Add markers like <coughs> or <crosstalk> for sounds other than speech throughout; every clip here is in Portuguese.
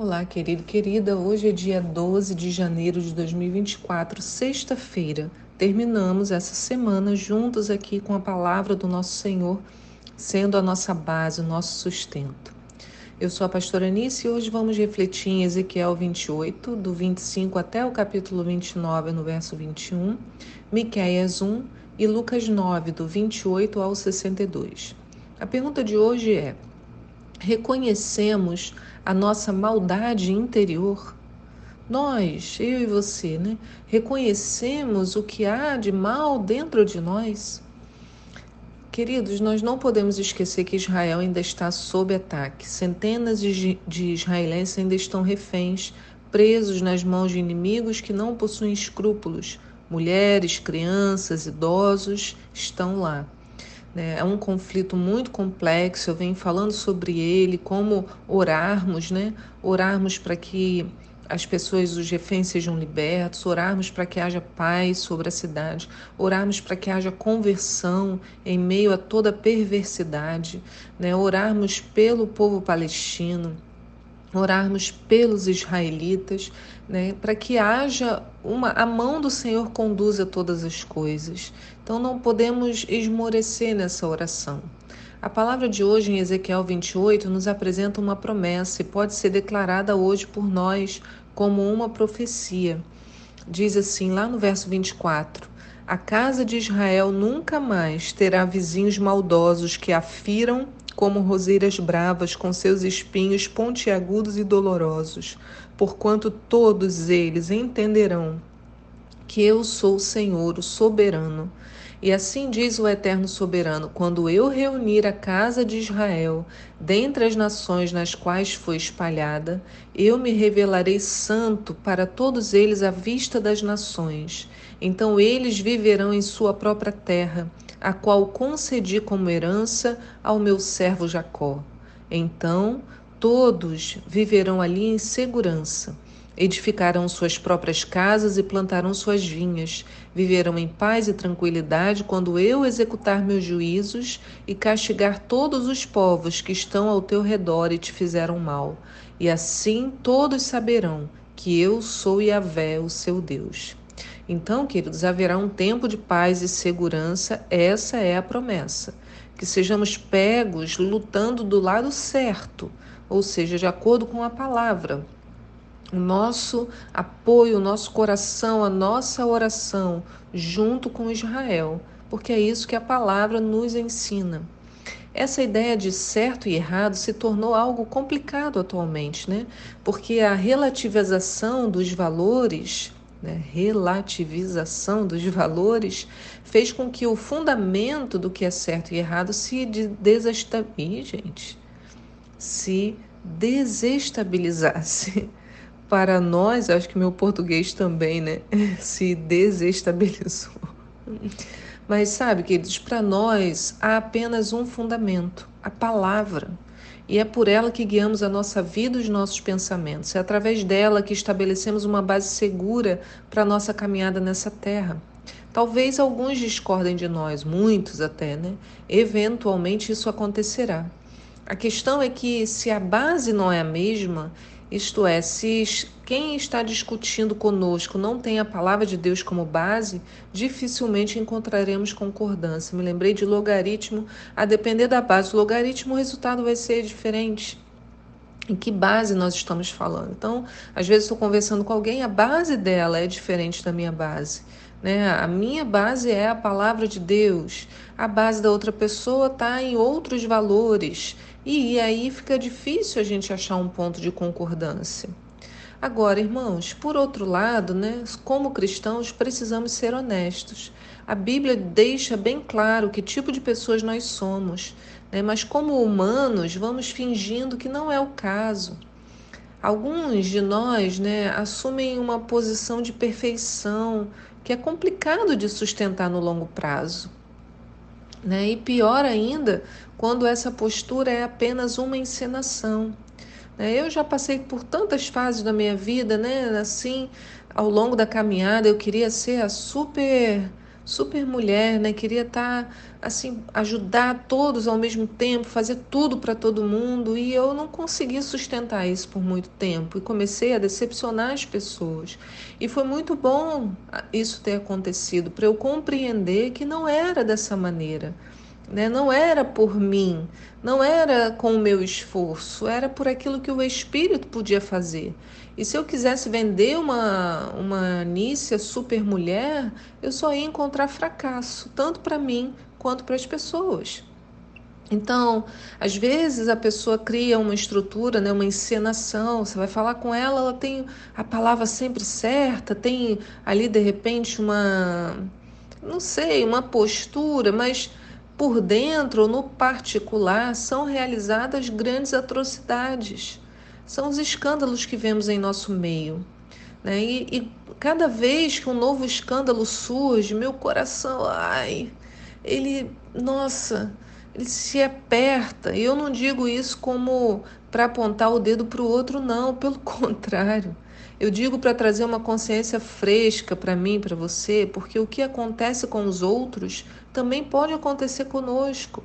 Olá, querido, querida. Hoje é dia 12 de janeiro de 2024, sexta-feira. Terminamos essa semana juntos aqui com a palavra do nosso Senhor, sendo a nossa base, o nosso sustento. Eu sou a pastora Anice e hoje vamos refletir em Ezequiel 28, do 25 até o capítulo 29, no verso 21, Miqueias 1 e Lucas 9, do 28 ao 62. A pergunta de hoje é: reconhecemos a nossa maldade interior, nós, eu e você, né, reconhecemos o que há de mal dentro de nós. Queridos, nós não podemos esquecer que Israel ainda está sob ataque. Centenas de, de israelenses ainda estão reféns, presos nas mãos de inimigos que não possuem escrúpulos. Mulheres, crianças, idosos estão lá. Né? É um conflito muito complexo, eu venho falando sobre ele, como orarmos, né? Orarmos para que as pessoas, os reféns sejam libertos, orarmos para que haja paz sobre a cidade, orarmos para que haja conversão em meio a toda perversidade, né? orarmos pelo povo palestino, orarmos pelos israelitas, né, para que haja uma a mão do Senhor conduza todas as coisas. Então não podemos esmorecer nessa oração. A palavra de hoje em Ezequiel 28 nos apresenta uma promessa e pode ser declarada hoje por nós como uma profecia. Diz assim lá no verso 24: A casa de Israel nunca mais terá vizinhos maldosos que afiram como roseiras bravas com seus espinhos pontiagudos e dolorosos, porquanto todos eles entenderão que eu sou o Senhor, o soberano. E assim diz o Eterno Soberano: quando eu reunir a casa de Israel dentre as nações nas quais foi espalhada, eu me revelarei santo para todos eles à vista das nações. Então eles viverão em sua própria terra a qual concedi como herança ao meu servo Jacó. Então todos viverão ali em segurança. Edificarão suas próprias casas e plantarão suas vinhas. Viverão em paz e tranquilidade quando eu executar meus juízos e castigar todos os povos que estão ao teu redor e te fizeram mal. E assim todos saberão que eu sou Yahvé, o seu Deus. Então, queridos, haverá um tempo de paz e segurança, essa é a promessa. Que sejamos pegos lutando do lado certo, ou seja, de acordo com a palavra. O nosso apoio, o nosso coração, a nossa oração junto com Israel, porque é isso que a palavra nos ensina. Essa ideia de certo e errado se tornou algo complicado atualmente, né? Porque a relativização dos valores né, relativização dos valores, fez com que o fundamento do que é certo e errado se desestabilize, gente, se desestabilizasse. Para nós, acho que meu português também, né, <laughs> se desestabilizou. Mas sabe, queridos, para nós há apenas um fundamento, a palavra. E é por ela que guiamos a nossa vida e os nossos pensamentos. É através dela que estabelecemos uma base segura para a nossa caminhada nessa terra. Talvez alguns discordem de nós, muitos até, né? Eventualmente isso acontecerá. A questão é que se a base não é a mesma, isto é, se quem está discutindo conosco não tem a palavra de Deus como base, dificilmente encontraremos concordância. Me lembrei de logaritmo, a depender da base do logaritmo, o resultado vai ser diferente. Em que base nós estamos falando? Então, às vezes estou conversando com alguém, a base dela é diferente da minha base. Né? A minha base é a palavra de Deus, a base da outra pessoa está em outros valores. E aí fica difícil a gente achar um ponto de concordância. Agora, irmãos, por outro lado, né, como cristãos, precisamos ser honestos. A Bíblia deixa bem claro que tipo de pessoas nós somos, né, mas como humanos, vamos fingindo que não é o caso. Alguns de nós né, assumem uma posição de perfeição que é complicado de sustentar no longo prazo. Né? E pior ainda, quando essa postura é apenas uma encenação. Né? Eu já passei por tantas fases da minha vida, né? Assim, ao longo da caminhada, eu queria ser a super super mulher, né? Queria estar tá, assim, ajudar todos ao mesmo tempo, fazer tudo para todo mundo, e eu não consegui sustentar isso por muito tempo e comecei a decepcionar as pessoas. E foi muito bom isso ter acontecido para eu compreender que não era dessa maneira. Né? Não era por mim, não era com o meu esforço, era por aquilo que o Espírito podia fazer. E se eu quisesse vender uma, uma Nícia super mulher, eu só ia encontrar fracasso, tanto para mim quanto para as pessoas. Então, às vezes a pessoa cria uma estrutura, né, uma encenação. Você vai falar com ela, ela tem a palavra sempre certa, tem ali de repente uma, não sei, uma postura, mas por dentro, no particular, são realizadas grandes atrocidades são os escândalos que vemos em nosso meio. Né? E, e cada vez que um novo escândalo surge, meu coração, ai, ele, nossa, ele se aperta. E eu não digo isso como para apontar o dedo para o outro, não, pelo <laughs> contrário. Eu digo para trazer uma consciência fresca para mim, para você, porque o que acontece com os outros também pode acontecer conosco.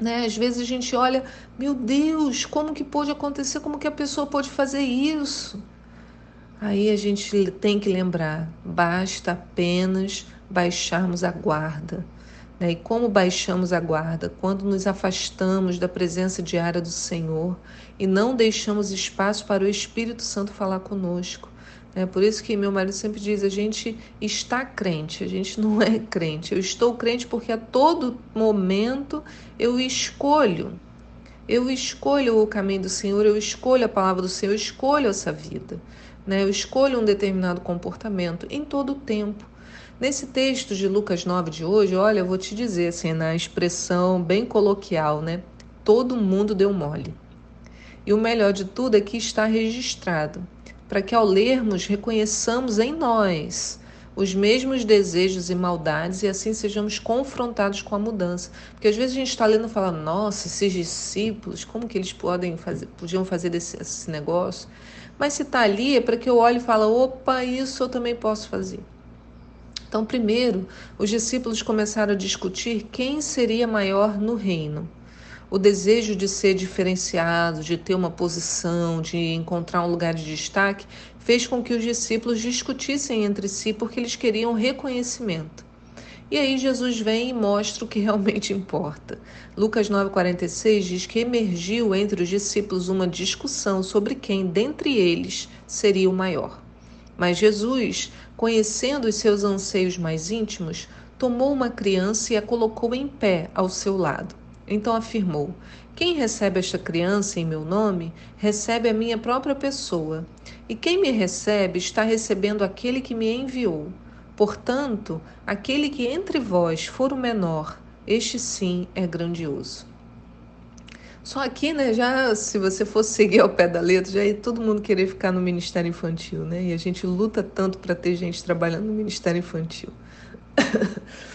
Né? Às vezes a gente olha, meu Deus, como que pode acontecer? Como que a pessoa pode fazer isso? Aí a gente tem que lembrar, basta apenas baixarmos a guarda. Né? E como baixamos a guarda? Quando nos afastamos da presença diária do Senhor e não deixamos espaço para o Espírito Santo falar conosco. É por isso que meu marido sempre diz: a gente está crente, a gente não é crente. Eu estou crente porque a todo momento eu escolho. Eu escolho o caminho do Senhor, eu escolho a palavra do Senhor, eu escolho essa vida. Né? Eu escolho um determinado comportamento em todo o tempo. Nesse texto de Lucas 9 de hoje, olha, eu vou te dizer assim, na expressão bem coloquial, né? Todo mundo deu mole. E o melhor de tudo é que está registrado para que ao lermos reconheçamos em nós os mesmos desejos e maldades e assim sejamos confrontados com a mudança. Porque às vezes a gente está lendo e fala, nossa, esses discípulos, como que eles podem fazer, podiam fazer desse, esse negócio? Mas se está ali é para que eu olhe e fale, opa, isso eu também posso fazer. Então, primeiro, os discípulos começaram a discutir quem seria maior no reino o desejo de ser diferenciado, de ter uma posição, de encontrar um lugar de destaque, fez com que os discípulos discutissem entre si porque eles queriam reconhecimento. E aí Jesus vem e mostra o que <laughs> realmente importa. Lucas 9,46 diz que emergiu entre os discípulos uma discussão sobre quem dentre eles seria o maior. Mas Jesus, conhecendo os seus anseios mais íntimos, tomou uma criança e a colocou em pé ao seu lado. Então afirmou: Quem recebe esta criança em meu nome, recebe a minha própria pessoa. E quem me recebe está recebendo aquele que me enviou. Portanto, aquele que entre vós for o menor, este sim é grandioso. Só aqui, né, já se você fosse seguir ao pé da letra, já ia todo mundo querer ficar no Ministério Infantil, né? E a gente luta tanto para ter gente trabalhando no Ministério Infantil. <laughs>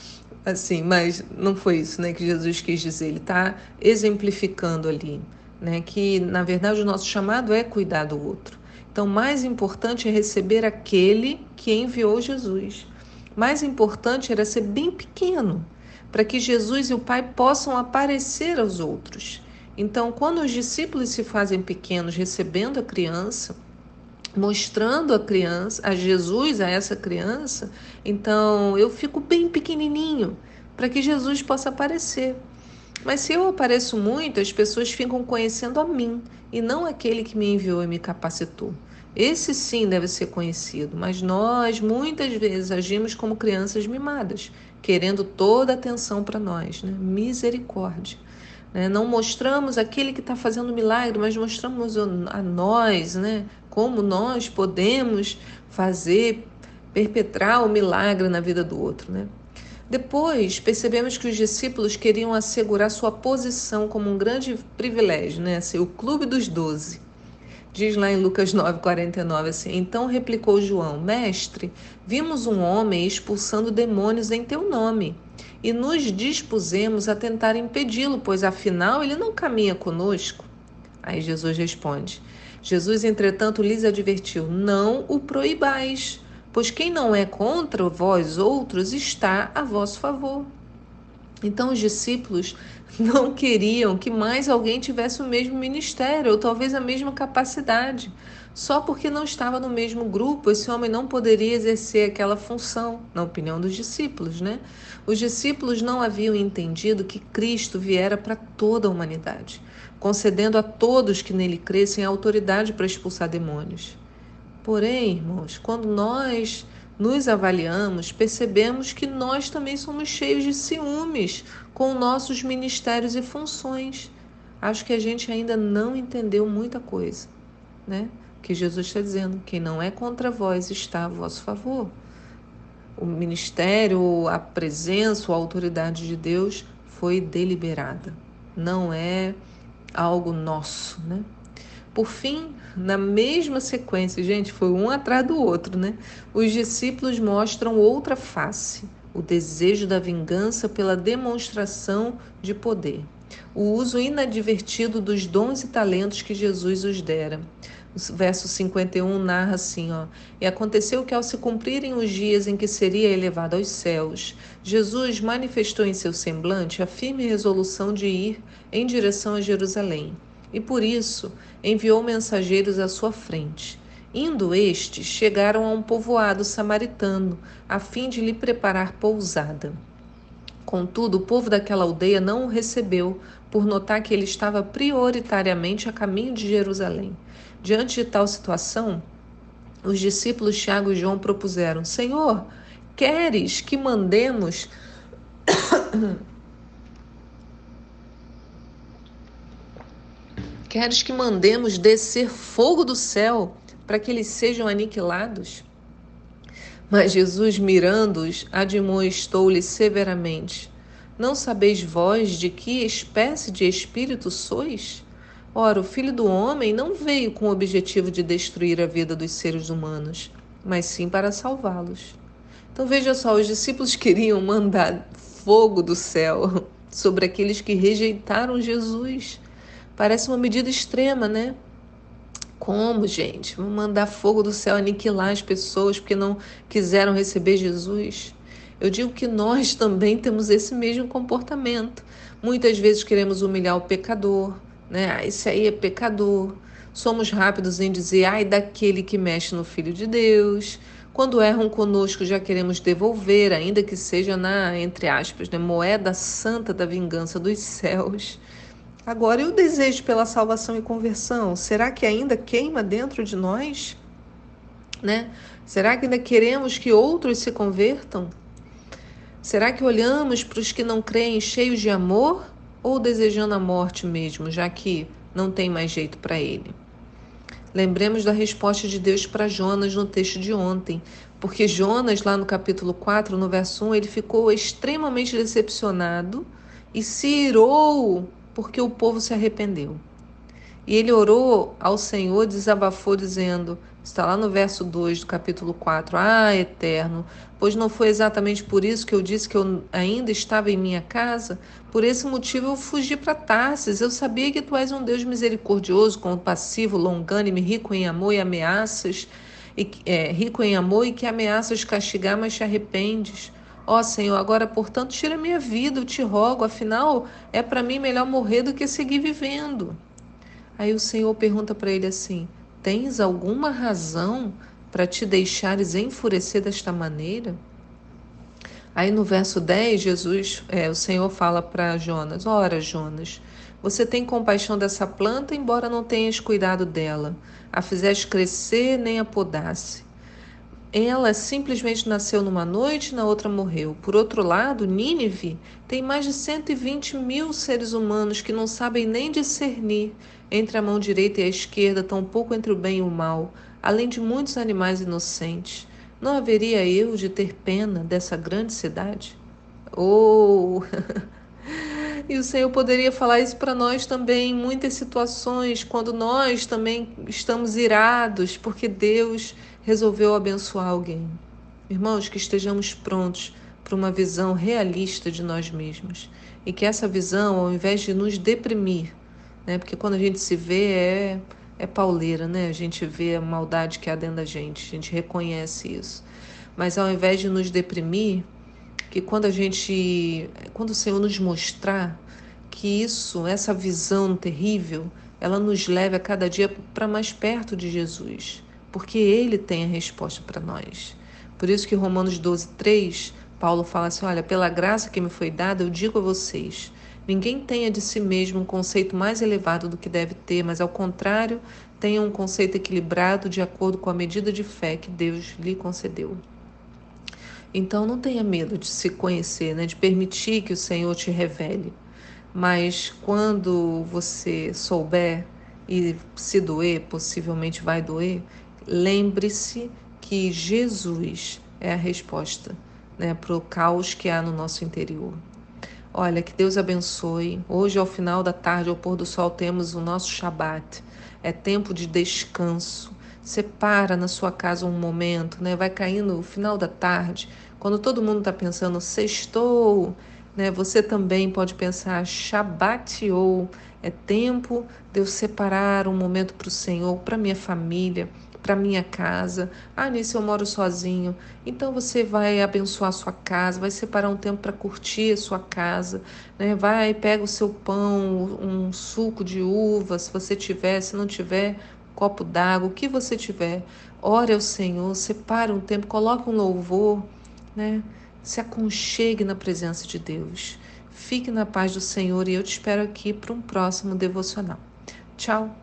assim, mas não foi isso, né, que Jesus quis dizer. Ele está exemplificando ali, né, que na verdade o nosso chamado é cuidar do outro. Então, mais importante é receber aquele que enviou Jesus. Mais importante era ser bem pequeno, para que Jesus e o Pai possam aparecer aos outros. Então, quando os discípulos se fazem pequenos recebendo a criança, mostrando a criança, a Jesus, a essa criança, então eu fico bem pequenininho para que Jesus possa aparecer. Mas se eu apareço muito, as pessoas ficam conhecendo a mim e não aquele que me enviou e me capacitou. Esse sim deve ser conhecido, mas nós muitas vezes agimos como crianças mimadas, querendo toda a atenção para nós. Né? Misericórdia. Né? Não mostramos aquele que está fazendo milagre, mas mostramos a nós, né? Como nós podemos fazer, perpetrar o milagre na vida do outro. Né? Depois, percebemos que os discípulos queriam assegurar sua posição como um grande privilégio, né? Assim, o clube dos doze. Diz lá em Lucas 9,49 assim: Então replicou João: Mestre, vimos um homem expulsando demônios em teu nome e nos dispusemos a tentar impedi-lo, pois afinal ele não caminha conosco. Aí Jesus responde: Jesus, entretanto, lhes advertiu: Não o proibais, Pois quem não é contra vós outros está a vosso favor. Então os discípulos <laughs> não queriam que mais alguém tivesse o mesmo ministério ou talvez a mesma capacidade. Só porque não estava no mesmo grupo, esse homem não poderia exercer aquela função, na opinião dos discípulos, né? Os discípulos não haviam entendido que Cristo viera para toda a humanidade, concedendo a todos que nele crescem a autoridade para expulsar demônios. Porém, irmãos, quando nós nos avaliamos, percebemos que nós também somos cheios de ciúmes com nossos ministérios e funções. Acho que a gente ainda não entendeu muita coisa, né? Que Jesus está dizendo: quem não é contra vós está a vosso favor. O ministério, a presença, a autoridade de Deus foi deliberada, não é algo nosso, né? Por fim, na mesma sequência, gente, foi um atrás do outro, né? Os discípulos mostram outra face, o desejo da vingança pela demonstração de poder, o uso inadvertido dos dons e talentos que Jesus os dera. Verso 51 narra assim, ó: E aconteceu que ao se cumprirem os dias em que seria elevado aos céus, Jesus manifestou em seu semblante a firme resolução de ir em direção a Jerusalém e por isso enviou mensageiros à sua frente. Indo estes, chegaram a um povoado samaritano, a fim de lhe preparar pousada. Contudo, o povo daquela aldeia não o recebeu, por notar que ele estava prioritariamente a caminho de Jerusalém. Diante de tal situação, os discípulos Tiago e João propuseram: Senhor, queres que mandemos <coughs> Queres que mandemos descer fogo do céu para que eles sejam aniquilados? Mas Jesus, mirando-os, admoestou-lhes severamente: Não sabeis vós de que espécie de espírito sois? Ora, o Filho do Homem não veio com o objetivo de destruir a vida dos seres humanos, mas sim para salvá-los. Então veja só, os discípulos <laughs> queriam mandar fogo do céu <laughs> sobre aqueles que rejeitaram Jesus. Parece uma medida extrema, né? Como, gente? Vamos mandar fogo do céu aniquilar as pessoas porque não quiseram receber Jesus? Eu digo que nós também temos esse mesmo comportamento. Muitas vezes queremos humilhar o pecador, né? Ah, esse aí é pecador. Somos rápidos em dizer, ai, daquele que mexe no Filho de Deus. Quando erram conosco, já queremos devolver, ainda que seja na, entre aspas, né, moeda santa da vingança dos céus. Agora, e o desejo pela salvação e conversão? Será que ainda queima dentro de nós? Né? Será que ainda queremos que outros se convertam? Será que olhamos para os que não creem cheios de amor ou desejando a morte mesmo, já que não tem mais jeito para ele? Lembremos da resposta de Deus para Jonas no texto de ontem, porque Jonas, lá no capítulo 4, no verso 1, ele ficou extremamente decepcionado e se irou porque o povo se arrependeu. E ele orou ao Senhor, desabafou, dizendo: está lá no verso 2 do capítulo 4, Ah, eterno, pois não foi exatamente por isso que eu disse que eu ainda estava em minha casa? Por esse motivo eu fugi para Tarsis. Eu sabia que tu és um Deus misericordioso, compassivo, longânime, rico em amor e ameaças, e, é, rico em amor e que ameaças castigar, mas te arrependes. Ó Senhor, agora, portanto, tira minha vida, eu te rogo, afinal, é para mim melhor morrer do que seguir vivendo. Aí o Senhor pergunta para ele assim: Tens alguma razão para te deixares enfurecer desta maneira? Aí no verso 10, Jesus, é, o Senhor fala para Jonas: Ora, Jonas, você tem compaixão dessa planta, embora não tenhas cuidado dela, a fizeste crescer nem a podasse. Ela simplesmente nasceu numa noite, na outra morreu. Por outro lado, Nínive tem mais de 120 mil seres humanos que não sabem nem discernir entre a mão direita e a esquerda, tampouco entre o bem e o mal, além de muitos animais inocentes. Não haveria eu de ter pena dessa grande cidade? Oh! <laughs> E o Senhor poderia falar isso para nós também em muitas situações, quando nós também estamos irados, porque Deus resolveu abençoar alguém. Irmãos, que estejamos prontos para uma visão realista de nós mesmos. E que essa visão, ao invés de nos deprimir, né, porque quando a gente se vê, é, é pauleira, né? A gente vê a maldade que há dentro da gente, a gente reconhece isso. Mas ao invés de nos deprimir, que quando a gente, quando o Senhor nos mostrar que isso, essa visão terrível, ela nos leve a cada dia para mais perto de Jesus, porque Ele tem a resposta para nós. Por isso que Romanos 12, 3, Paulo fala assim: olha, pela graça que me foi dada, eu digo a vocês Ninguém tenha de si mesmo um conceito mais elevado do que deve ter, mas ao contrário, tenha um conceito equilibrado de acordo com a medida de fé que Deus lhe concedeu. Então não tenha medo de se conhecer, né? de permitir que o Senhor te revele. Mas quando você souber e se doer, possivelmente vai doer, lembre-se que Jesus é a resposta né, para o caos que há no nosso interior. Olha, que Deus abençoe. Hoje, ao final da tarde, ao pôr do sol, temos o nosso Shabat. É tempo de descanso. Separa na sua casa um momento, né? Vai caindo o final da tarde, quando todo mundo está pensando sextou, né? Você também pode pensar Shabat ou é tempo de eu separar um momento para o Senhor, para minha família para minha casa. Ah, nisso eu moro sozinho. Então você vai abençoar a sua casa, vai separar um tempo para curtir a sua casa, né? Vai, pega o seu pão, um suco de uva, se você tiver, se não tiver, um copo d'água, o que você tiver. Ore ao Senhor, separe um tempo, coloque um louvor, né? Se aconchegue na presença de Deus. Fique na paz do Senhor e eu te espero aqui para um próximo devocional. Tchau.